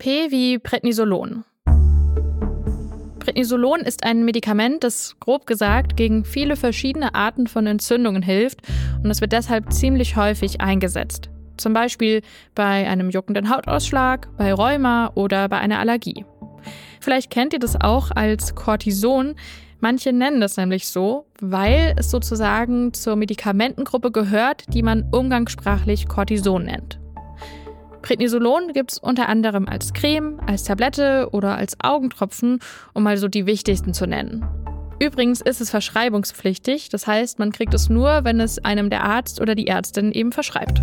P wie Prednisolon. Prednisolon ist ein Medikament, das grob gesagt gegen viele verschiedene Arten von Entzündungen hilft und es wird deshalb ziemlich häufig eingesetzt. Zum Beispiel bei einem juckenden Hautausschlag, bei Rheuma oder bei einer Allergie. Vielleicht kennt ihr das auch als Cortison. Manche nennen das nämlich so, weil es sozusagen zur Medikamentengruppe gehört, die man umgangssprachlich Cortison nennt. Prednisolon gibt es unter anderem als Creme, als Tablette oder als Augentropfen, um mal so die wichtigsten zu nennen. Übrigens ist es verschreibungspflichtig, das heißt, man kriegt es nur, wenn es einem der Arzt oder die Ärztin eben verschreibt.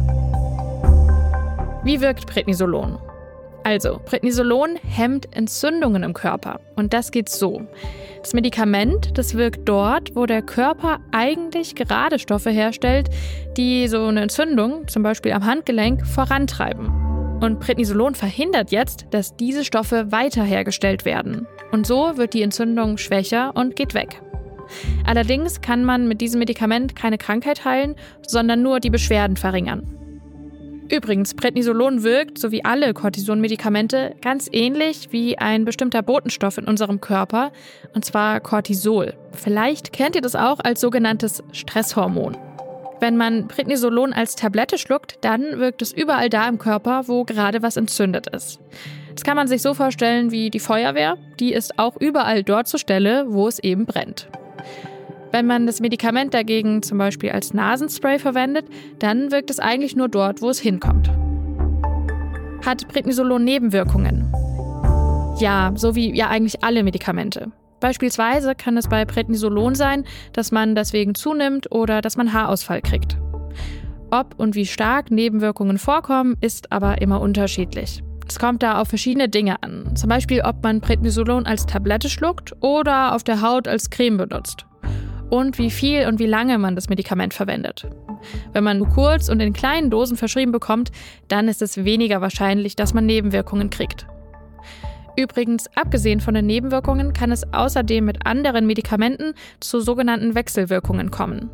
Wie wirkt Prednisolon? Also, Prednisolon hemmt Entzündungen im Körper und das geht so. Das Medikament, das wirkt dort, wo der Körper eigentlich gerade Stoffe herstellt, die so eine Entzündung, zum Beispiel am Handgelenk, vorantreiben. Und Prednisolon verhindert jetzt, dass diese Stoffe weiter hergestellt werden. Und so wird die Entzündung schwächer und geht weg. Allerdings kann man mit diesem Medikament keine Krankheit heilen, sondern nur die Beschwerden verringern. Übrigens, Prednisolon wirkt, so wie alle Cortison-Medikamente, ganz ähnlich wie ein bestimmter Botenstoff in unserem Körper, und zwar Cortisol. Vielleicht kennt ihr das auch als sogenanntes Stresshormon. Wenn man Prednisolon als Tablette schluckt, dann wirkt es überall da im Körper, wo gerade was entzündet ist. Das kann man sich so vorstellen wie die Feuerwehr, die ist auch überall dort zur Stelle, wo es eben brennt. Wenn man das Medikament dagegen zum Beispiel als Nasenspray verwendet, dann wirkt es eigentlich nur dort, wo es hinkommt. Hat Prednisolon Nebenwirkungen? Ja, so wie ja eigentlich alle Medikamente. Beispielsweise kann es bei Prednisolon sein, dass man deswegen zunimmt oder dass man Haarausfall kriegt. Ob und wie stark Nebenwirkungen vorkommen, ist aber immer unterschiedlich. Es kommt da auf verschiedene Dinge an. Zum Beispiel, ob man Prednisolon als Tablette schluckt oder auf der Haut als Creme benutzt. Und wie viel und wie lange man das Medikament verwendet. Wenn man nur kurz und in kleinen Dosen verschrieben bekommt, dann ist es weniger wahrscheinlich, dass man Nebenwirkungen kriegt. Übrigens, abgesehen von den Nebenwirkungen kann es außerdem mit anderen Medikamenten zu sogenannten Wechselwirkungen kommen.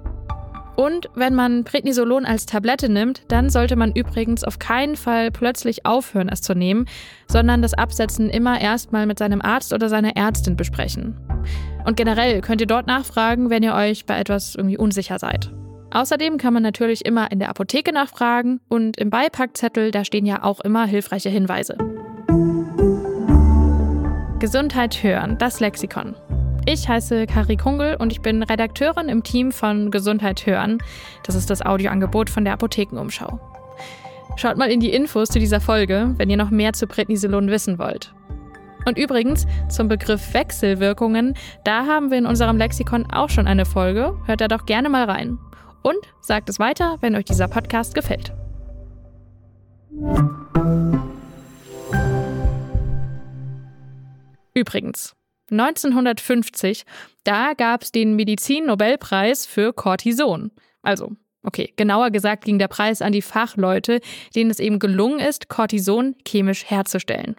Und wenn man Prednisolon als Tablette nimmt, dann sollte man übrigens auf keinen Fall plötzlich aufhören, es zu nehmen, sondern das Absetzen immer erstmal mit seinem Arzt oder seiner Ärztin besprechen. Und generell könnt ihr dort nachfragen, wenn ihr euch bei etwas irgendwie unsicher seid. Außerdem kann man natürlich immer in der Apotheke nachfragen und im Beipackzettel, da stehen ja auch immer hilfreiche Hinweise. Gesundheit hören, das Lexikon. Ich heiße Kari Kungel und ich bin Redakteurin im Team von Gesundheit hören. Das ist das Audioangebot von der Apothekenumschau. Schaut mal in die Infos zu dieser Folge, wenn ihr noch mehr zu Prednisolon wissen wollt. Und übrigens, zum Begriff Wechselwirkungen, da haben wir in unserem Lexikon auch schon eine Folge. Hört da doch gerne mal rein. Und sagt es weiter, wenn euch dieser Podcast gefällt. Übrigens, 1950, da gab es den Medizin-Nobelpreis für Cortison. Also, okay, genauer gesagt ging der Preis an die Fachleute, denen es eben gelungen ist, Cortison chemisch herzustellen.